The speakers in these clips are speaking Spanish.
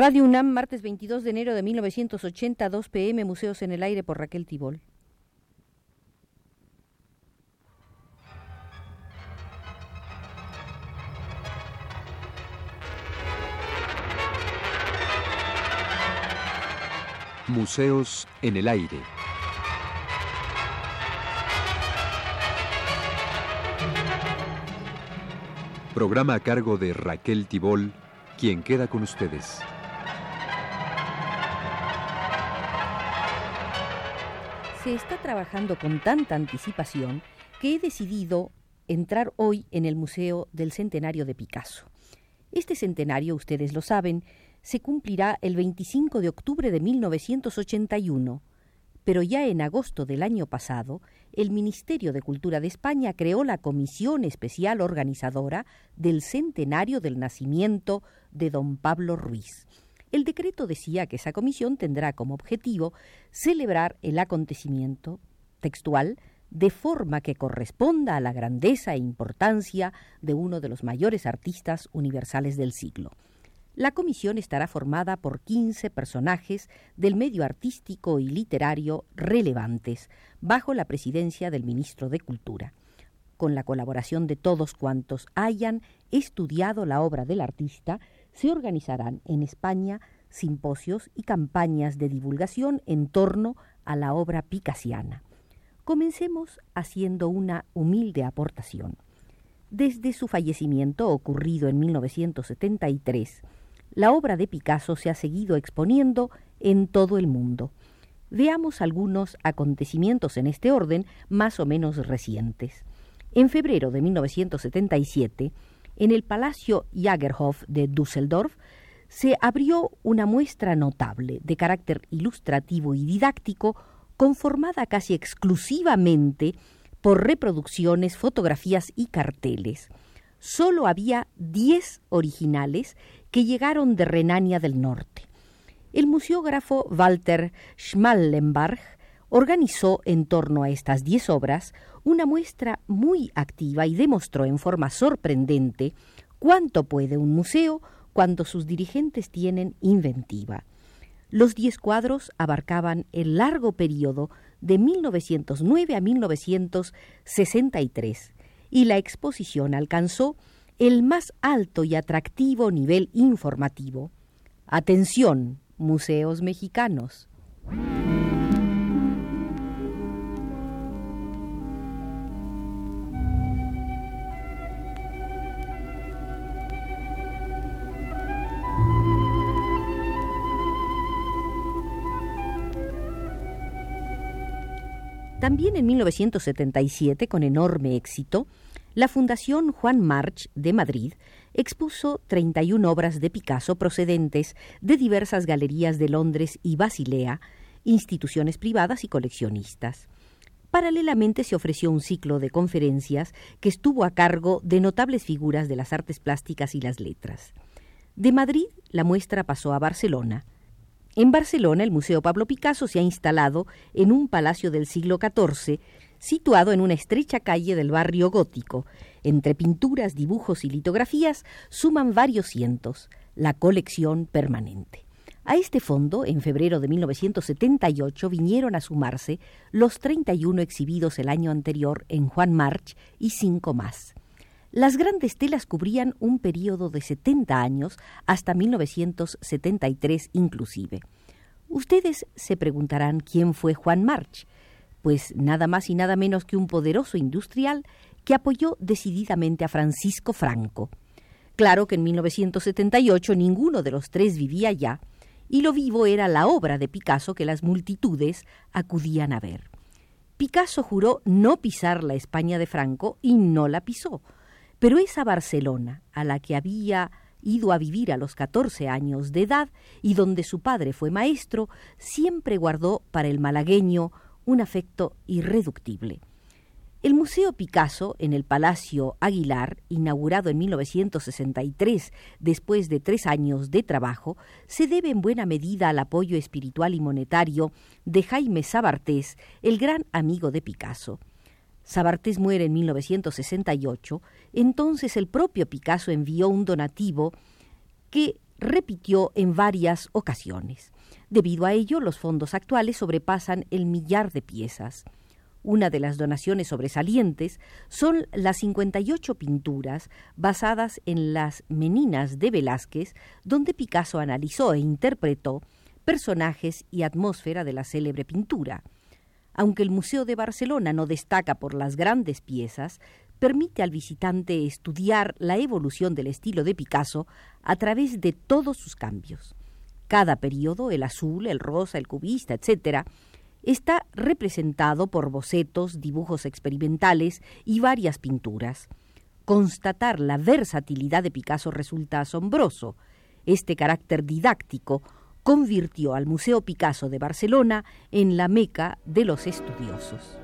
Radio UNAM, martes 22 de enero de 1980, 2 pm, Museos en el Aire por Raquel Tibol. Museos en el Aire. Programa a cargo de Raquel Tibol, quien queda con ustedes. Se está trabajando con tanta anticipación que he decidido entrar hoy en el Museo del Centenario de Picasso. Este centenario, ustedes lo saben, se cumplirá el 25 de octubre de 1981, pero ya en agosto del año pasado, el Ministerio de Cultura de España creó la Comisión Especial Organizadora del Centenario del Nacimiento de don Pablo Ruiz. El decreto decía que esa comisión tendrá como objetivo celebrar el acontecimiento textual de forma que corresponda a la grandeza e importancia de uno de los mayores artistas universales del siglo. La comisión estará formada por 15 personajes del medio artístico y literario relevantes, bajo la presidencia del ministro de Cultura, con la colaboración de todos cuantos hayan estudiado la obra del artista se organizarán en España simposios y campañas de divulgación en torno a la obra picasiana. Comencemos haciendo una humilde aportación. Desde su fallecimiento, ocurrido en 1973, la obra de Picasso se ha seguido exponiendo en todo el mundo. Veamos algunos acontecimientos en este orden más o menos recientes. En febrero de 1977, en el Palacio Jagerhof de Düsseldorf se abrió una muestra notable de carácter ilustrativo y didáctico conformada casi exclusivamente por reproducciones, fotografías y carteles. Solo había diez originales que llegaron de Renania del Norte. El museógrafo Walter Schmallenberg organizó en torno a estas diez obras una muestra muy activa y demostró en forma sorprendente cuánto puede un museo cuando sus dirigentes tienen inventiva. Los diez cuadros abarcaban el largo periodo de 1909 a 1963 y la exposición alcanzó el más alto y atractivo nivel informativo. Atención, museos mexicanos. También en 1977, con enorme éxito, la Fundación Juan March de Madrid expuso 31 obras de Picasso procedentes de diversas galerías de Londres y Basilea, instituciones privadas y coleccionistas. Paralelamente se ofreció un ciclo de conferencias que estuvo a cargo de notables figuras de las artes plásticas y las letras. De Madrid, la muestra pasó a Barcelona. En Barcelona, el Museo Pablo Picasso se ha instalado en un palacio del siglo XIV, situado en una estrecha calle del barrio gótico. Entre pinturas, dibujos y litografías suman varios cientos, la colección permanente. A este fondo, en febrero de 1978, vinieron a sumarse los 31 exhibidos el año anterior en Juan March y cinco más. Las grandes telas cubrían un periodo de 70 años hasta 1973 inclusive. Ustedes se preguntarán quién fue Juan March, pues nada más y nada menos que un poderoso industrial que apoyó decididamente a Francisco Franco. Claro que en 1978 ninguno de los tres vivía ya, y lo vivo era la obra de Picasso que las multitudes acudían a ver. Picasso juró no pisar la España de Franco y no la pisó, pero esa Barcelona, a la que había ido a vivir a los catorce años de edad y donde su padre fue maestro, siempre guardó para el malagueño un afecto irreductible. El Museo Picasso, en el Palacio Aguilar, inaugurado en 1963 después de tres años de trabajo, se debe en buena medida al apoyo espiritual y monetario de Jaime Sabartés, el gran amigo de Picasso. Sabartés muere en 1968, entonces el propio Picasso envió un donativo que repitió en varias ocasiones. Debido a ello, los fondos actuales sobrepasan el millar de piezas. Una de las donaciones sobresalientes son las 58 pinturas basadas en las Meninas de Velázquez, donde Picasso analizó e interpretó personajes y atmósfera de la célebre pintura. Aunque el Museo de Barcelona no destaca por las grandes piezas, permite al visitante estudiar la evolución del estilo de Picasso a través de todos sus cambios. Cada periodo, el azul, el rosa, el cubista, etc., está representado por bocetos, dibujos experimentales y varias pinturas. Constatar la versatilidad de Picasso resulta asombroso. Este carácter didáctico convirtió al Museo Picasso de Barcelona en la meca de los estudiosos.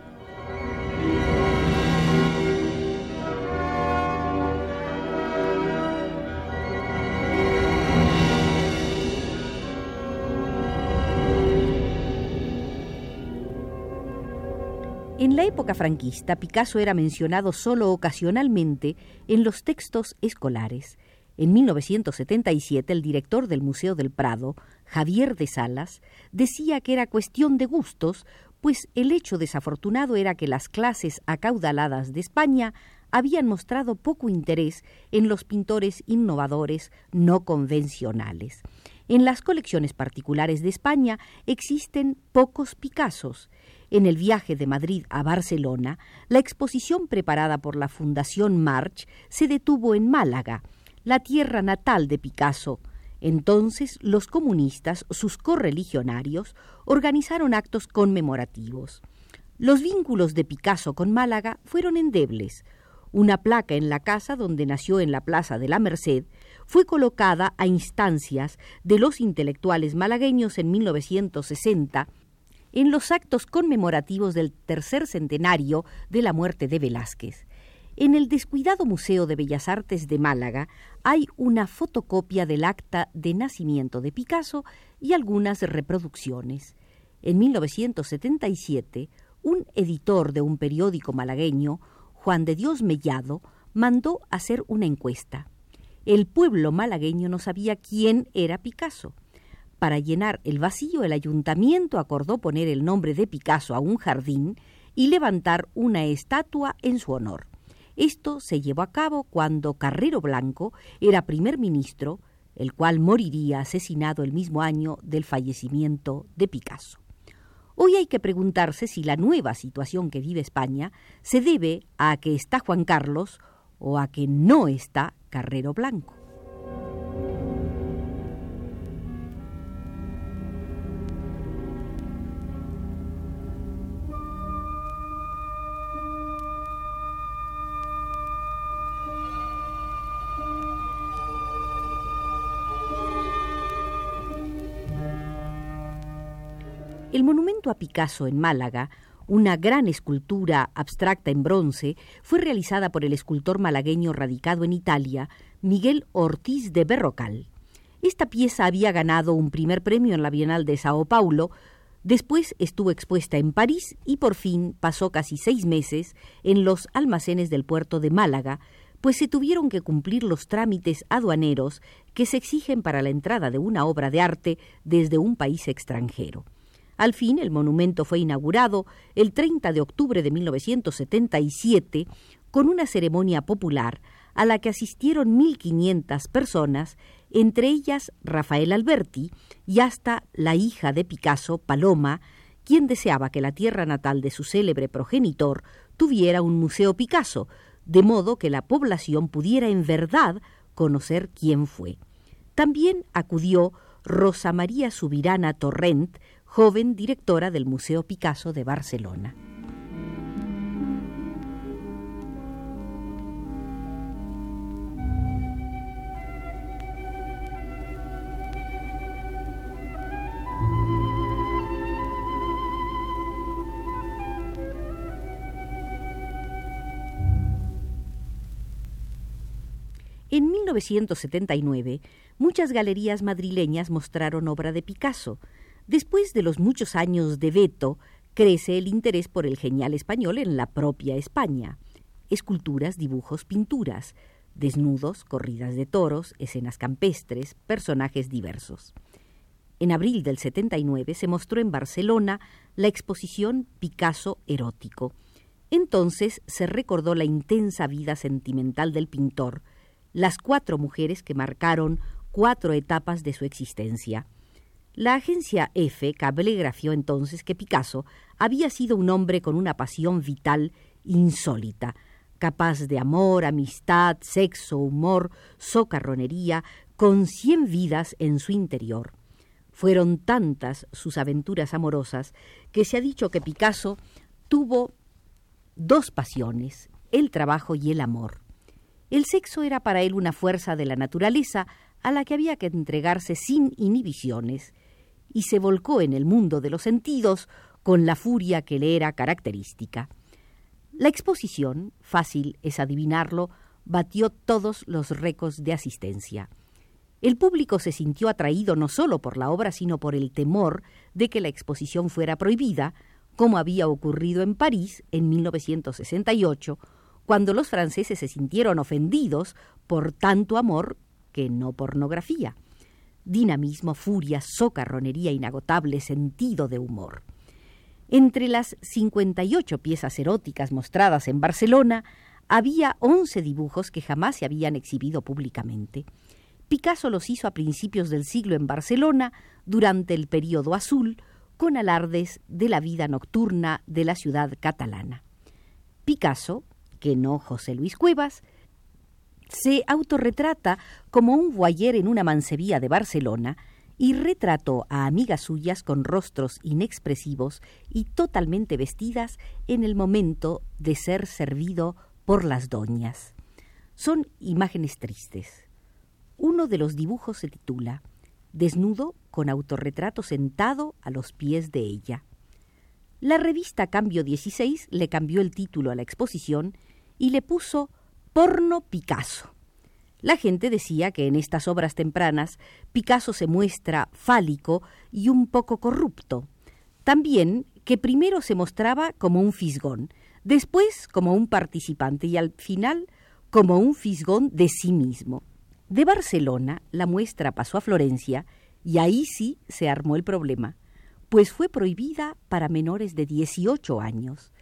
En la época franquista, Picasso era mencionado solo ocasionalmente en los textos escolares. En 1977, el director del Museo del Prado, Javier de Salas, decía que era cuestión de gustos, pues el hecho desafortunado era que las clases acaudaladas de España habían mostrado poco interés en los pintores innovadores no convencionales. En las colecciones particulares de España existen pocos Picassos, en el viaje de Madrid a Barcelona, la exposición preparada por la Fundación March se detuvo en Málaga, la tierra natal de Picasso. Entonces los comunistas, sus correligionarios, organizaron actos conmemorativos. Los vínculos de Picasso con Málaga fueron endebles. Una placa en la casa donde nació en la Plaza de la Merced fue colocada a instancias de los intelectuales malagueños en 1960 en los actos conmemorativos del tercer centenario de la muerte de Velázquez. En el descuidado Museo de Bellas Artes de Málaga hay una fotocopia del acta de nacimiento de Picasso y algunas reproducciones. En 1977, un editor de un periódico malagueño, Juan de Dios Mellado, mandó hacer una encuesta. El pueblo malagueño no sabía quién era Picasso. Para llenar el vacío, el ayuntamiento acordó poner el nombre de Picasso a un jardín y levantar una estatua en su honor. Esto se llevó a cabo cuando Carrero Blanco era primer ministro, el cual moriría asesinado el mismo año del fallecimiento de Picasso. Hoy hay que preguntarse si la nueva situación que vive España se debe a que está Juan Carlos o a que no está Carrero Blanco. El monumento a Picasso en Málaga, una gran escultura abstracta en bronce, fue realizada por el escultor malagueño radicado en Italia, Miguel Ortiz de Berrocal. Esta pieza había ganado un primer premio en la Bienal de Sao Paulo, después estuvo expuesta en París y por fin pasó casi seis meses en los almacenes del puerto de Málaga, pues se tuvieron que cumplir los trámites aduaneros que se exigen para la entrada de una obra de arte desde un país extranjero. Al fin, el monumento fue inaugurado el 30 de octubre de 1977 con una ceremonia popular a la que asistieron 1.500 personas, entre ellas Rafael Alberti y hasta la hija de Picasso, Paloma, quien deseaba que la tierra natal de su célebre progenitor tuviera un museo Picasso, de modo que la población pudiera en verdad conocer quién fue. También acudió Rosa María Subirana Torrent, joven directora del Museo Picasso de Barcelona. En 1979, muchas galerías madrileñas mostraron obra de Picasso, Después de los muchos años de veto, crece el interés por el genial español en la propia España. Esculturas, dibujos, pinturas. desnudos, corridas de toros, escenas campestres, personajes diversos. En abril del 79 se mostró en Barcelona la exposición Picasso erótico. Entonces se recordó la intensa vida sentimental del pintor, las cuatro mujeres que marcaron cuatro etapas de su existencia. La agencia F cablegrafió entonces que Picasso había sido un hombre con una pasión vital insólita, capaz de amor, amistad, sexo, humor, socarronería, con cien vidas en su interior. Fueron tantas sus aventuras amorosas que se ha dicho que Picasso tuvo dos pasiones, el trabajo y el amor. El sexo era para él una fuerza de la naturaleza a la que había que entregarse sin inhibiciones, y se volcó en el mundo de los sentidos con la furia que le era característica. La exposición, fácil es adivinarlo, batió todos los récords de asistencia. El público se sintió atraído no solo por la obra, sino por el temor de que la exposición fuera prohibida, como había ocurrido en París en 1968, cuando los franceses se sintieron ofendidos por tanto amor que no pornografía. Dinamismo, furia, socarronería, inagotable sentido de humor. Entre las 58 piezas eróticas mostradas en Barcelona, había 11 dibujos que jamás se habían exhibido públicamente. Picasso los hizo a principios del siglo en Barcelona, durante el período azul, con alardes de la vida nocturna de la ciudad catalana. Picasso, que no José Luis Cuevas, se autorretrata como un voyer en una mancebía de Barcelona y retrató a amigas suyas con rostros inexpresivos y totalmente vestidas en el momento de ser servido por las doñas. Son imágenes tristes. Uno de los dibujos se titula Desnudo con autorretrato sentado a los pies de ella. La revista Cambio 16 le cambió el título a la exposición y le puso Porno Picasso. La gente decía que en estas obras tempranas Picasso se muestra fálico y un poco corrupto. También que primero se mostraba como un fisgón, después como un participante y al final como un fisgón de sí mismo. De Barcelona, la muestra pasó a Florencia y ahí sí se armó el problema, pues fue prohibida para menores de 18 años.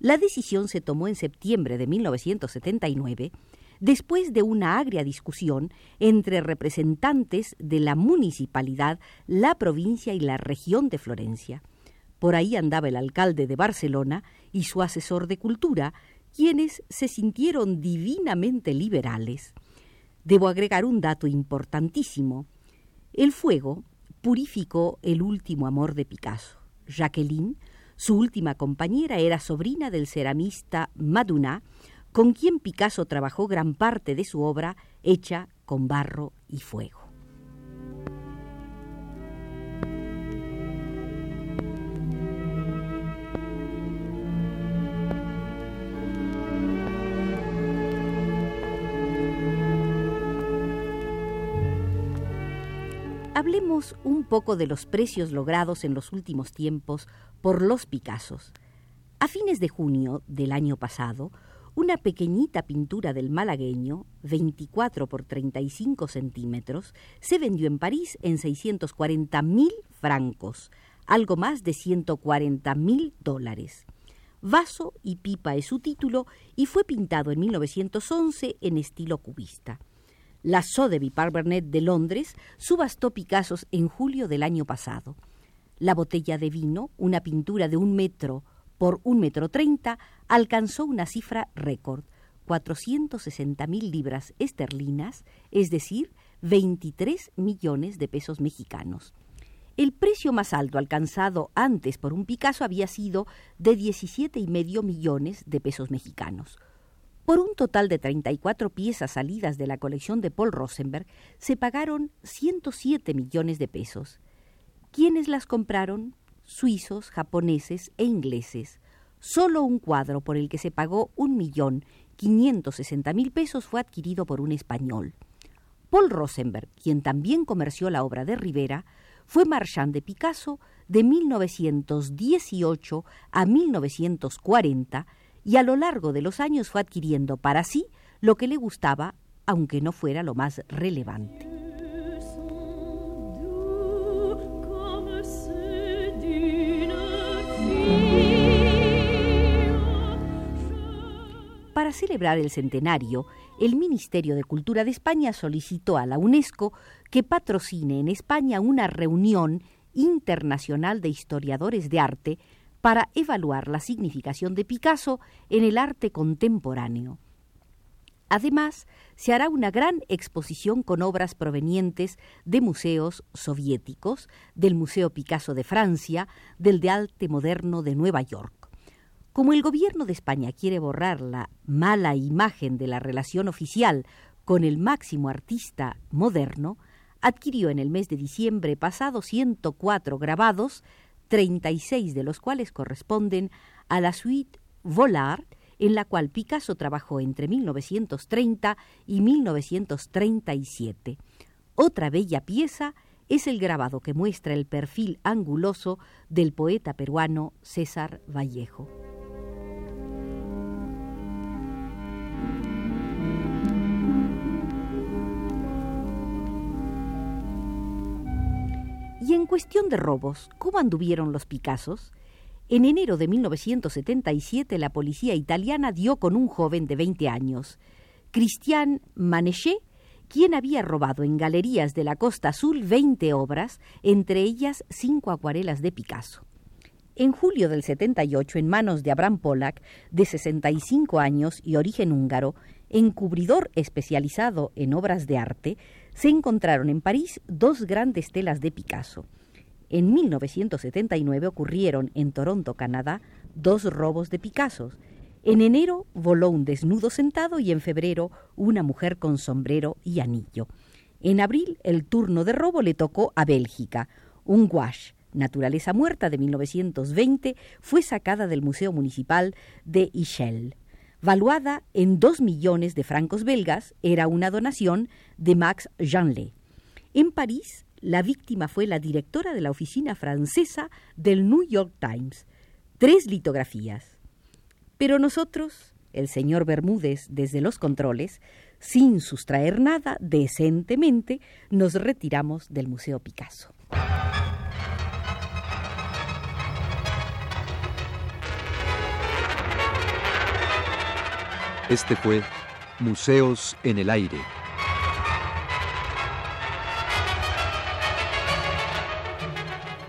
La decisión se tomó en septiembre de 1979 después de una agria discusión entre representantes de la municipalidad, la provincia y la región de Florencia. Por ahí andaba el alcalde de Barcelona y su asesor de cultura, quienes se sintieron divinamente liberales. Debo agregar un dato importantísimo. El fuego purificó el último amor de Picasso. Jacqueline, su última compañera, era sobrina del ceramista Maduna, con quien Picasso trabajó gran parte de su obra hecha con barro y fuego. Hablemos un poco de los precios logrados en los últimos tiempos por los Picassos. A fines de junio del año pasado, una pequeñita pintura del malagueño, 24 por 35 centímetros, se vendió en París en 640 mil francos, algo más de 140 mil dólares. Vaso y pipa es su título y fue pintado en 1911 en estilo cubista. La Sotheby Barbernet de Londres subastó Picassos en julio del año pasado. La botella de vino, una pintura de un metro por un metro treinta, alcanzó una cifra récord, 460 mil libras esterlinas, es decir, 23 millones de pesos mexicanos. El precio más alto alcanzado antes por un Picasso había sido de 17 y medio millones de pesos mexicanos. Por un total de 34 piezas salidas de la colección de Paul Rosenberg, se pagaron 107 millones de pesos. ¿Quiénes las compraron? Suizos, japoneses e ingleses. Solo un cuadro por el que se pagó un mil pesos fue adquirido por un español. Paul Rosenberg, quien también comerció la obra de Rivera, fue marchand de Picasso de 1918 a 1940 y a lo largo de los años fue adquiriendo para sí lo que le gustaba aunque no fuera lo más relevante. Para celebrar el centenario, el Ministerio de Cultura de España solicitó a la UNESCO que patrocine en España una reunión internacional de historiadores de arte para evaluar la significación de Picasso en el arte contemporáneo. Además, se hará una gran exposición con obras provenientes de museos soviéticos, del Museo Picasso de Francia, del de Arte Moderno de Nueva York. Como el gobierno de España quiere borrar la mala imagen de la relación oficial con el máximo artista moderno, adquirió en el mes de diciembre pasado 104 grabados, 36 de los cuales corresponden a la suite Volard, en la cual Picasso trabajó entre 1930 y 1937. Otra bella pieza es el grabado que muestra el perfil anguloso del poeta peruano César Vallejo. Y en cuestión de robos, ¿cómo anduvieron los Picassos? En enero de 1977 la policía italiana dio con un joven de 20 años, Christian Manéché, quien había robado en galerías de la Costa Azul 20 obras, entre ellas cinco acuarelas de Picasso. En julio del 78, en manos de Abraham Pollack, de 65 años y origen húngaro, encubridor especializado en obras de arte, se encontraron en París dos grandes telas de Picasso. En 1979 ocurrieron en Toronto, Canadá, dos robos de Picasso. En enero voló un desnudo sentado y en febrero una mujer con sombrero y anillo. En abril el turno de robo le tocó a Bélgica. Un gouache, naturaleza muerta de 1920, fue sacada del Museo Municipal de Ischel valuada en dos millones de francos belgas, era una donación de Max Jeanlet. En París, la víctima fue la directora de la oficina francesa del New York Times. Tres litografías. Pero nosotros, el señor Bermúdez, desde los controles, sin sustraer nada, decentemente, nos retiramos del Museo Picasso. Este fue Museos en el Aire.